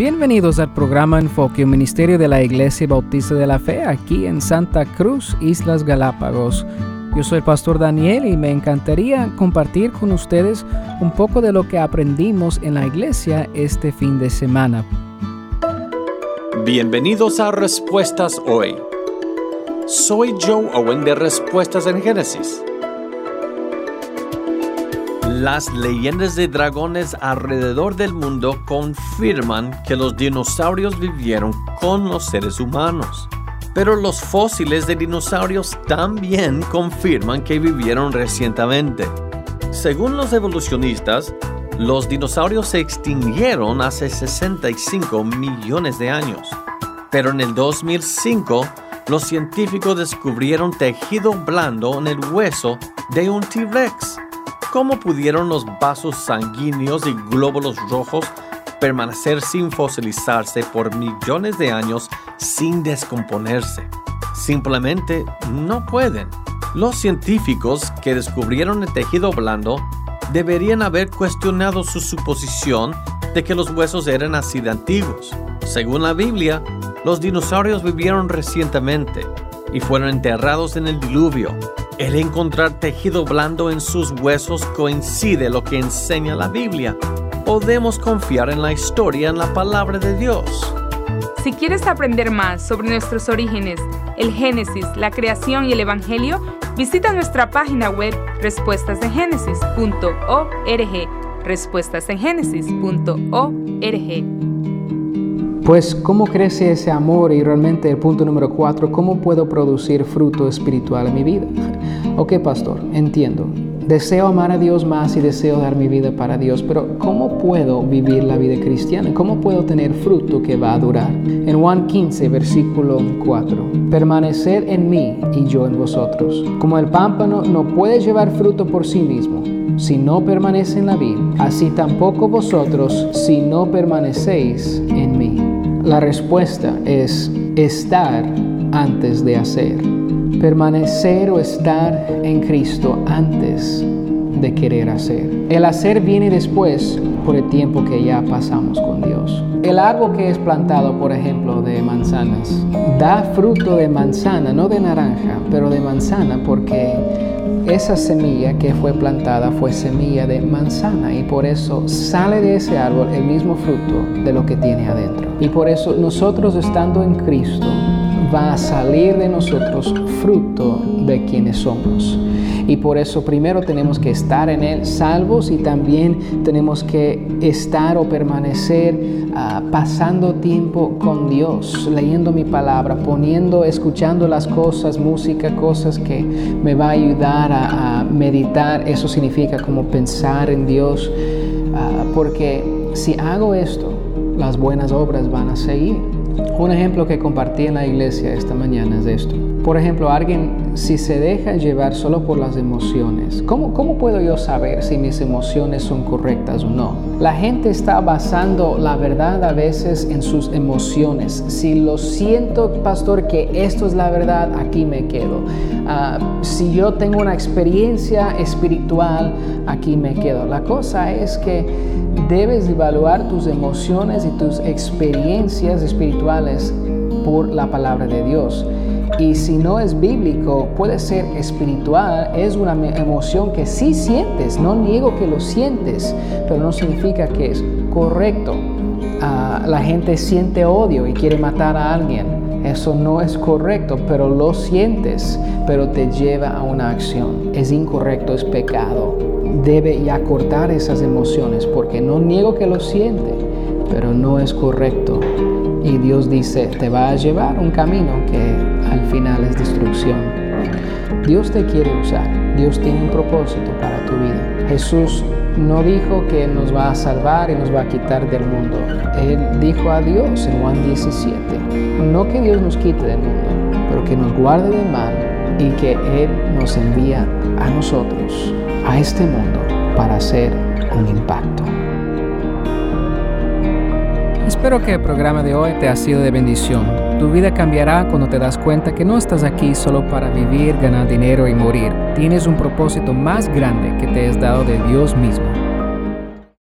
Bienvenidos al programa Enfoque, un ministerio de la Iglesia Bautista de la Fe aquí en Santa Cruz, Islas Galápagos. Yo soy el pastor Daniel y me encantaría compartir con ustedes un poco de lo que aprendimos en la iglesia este fin de semana. Bienvenidos a Respuestas Hoy. Soy Joe Owen de Respuestas en Génesis. Las leyendas de dragones alrededor del mundo confirman que los dinosaurios vivieron con los seres humanos. Pero los fósiles de dinosaurios también confirman que vivieron recientemente. Según los evolucionistas, los dinosaurios se extinguieron hace 65 millones de años. Pero en el 2005, los científicos descubrieron tejido blando en el hueso de un T-Rex ¿Cómo pudieron los vasos sanguíneos y glóbulos rojos permanecer sin fosilizarse por millones de años sin descomponerse? Simplemente no pueden. Los científicos que descubrieron el tejido blando deberían haber cuestionado su suposición de que los huesos eran así de antiguos. Según la Biblia, los dinosaurios vivieron recientemente y fueron enterrados en el diluvio, el encontrar tejido blando en sus huesos coincide lo que enseña la Biblia. Podemos confiar en la historia, en la palabra de Dios. Si quieres aprender más sobre nuestros orígenes, el Génesis, la creación y el Evangelio, visita nuestra página web respuestasengenesis.org. Respuestasengenesis.org. Pues, ¿cómo crece ese amor? Y realmente el punto número cuatro, ¿cómo puedo producir fruto espiritual en mi vida? ok, pastor, entiendo. Deseo amar a Dios más y deseo dar mi vida para Dios, pero ¿cómo puedo vivir la vida cristiana? ¿Cómo puedo tener fruto que va a durar? En Juan 15, versículo 4, permanecer en mí y yo en vosotros. Como el pámpano no puede llevar fruto por sí mismo, si no permanece en la vid, así tampoco vosotros si no permanecéis en mí. La respuesta es estar antes de hacer. Permanecer o estar en Cristo antes de querer hacer. El hacer viene después por el tiempo que ya pasamos con Dios. El árbol que es plantado, por ejemplo, de manzanas, da fruto de manzana, no de naranja, pero de manzana porque esa semilla que fue plantada fue semilla de manzana y por eso sale de ese árbol el mismo fruto de lo que tiene adentro. Y por eso nosotros estando en Cristo va a salir de nosotros fruto de quienes somos. Y por eso primero tenemos que estar en Él salvos y también tenemos que estar o permanecer ah, pasando tiempo con Dios, leyendo mi palabra, poniendo, escuchando las cosas, música, cosas que me va a ayudar a, meditar. Eso significa como pensar en Dios, ah, porque si hago esto, las buenas obras van a seguir. Un ejemplo que compartí en la iglesia esta mañana es esto. Por ejemplo, alguien si se deja llevar solo por las emociones, ¿cómo, ¿cómo puedo yo saber si mis emociones son correctas o no? La gente está basando la verdad a veces en sus emociones. Si lo siento, pastor, que esto es la verdad, aquí me quedo. Ah, si yo tengo una experiencia espiritual, aquí me quedo. La cosa es que debes evaluar tus emociones y tus experiencias espirituales por la palabra de Dios. Y si no es bíblico, puede ser espiritual, es una emoción que sí sientes, no niego que lo sientes, pero no significa que es correcto. Ah, la gente siente odio y quiere matar a alguien. Eso no es correcto, pero lo sientes, pero te lleva a una acción. Es incorrecto, es pecado. Debe ya cortar esas emociones porque no niego que lo siente, pero no es correcto. Y Dios dice, te va a llevar un camino que al final es destrucción. Dios te quiere usar, Dios tiene un propósito para tu vida. Jesús no dijo que nos va a salvar y nos va a quitar del mundo. Él dijo a Dios en Juan 17, no que Dios nos quite del mundo, pero que nos guarde del mal y que Él nos envía a nosotros, a este mundo, para hacer un impacto. Espero que el programa de hoy te ha sido de bendición. Tu vida cambiará cuando te das cuenta que no estás aquí solo para vivir, ganar dinero y morir. Tienes un propósito más grande que te es dado de Dios mismo.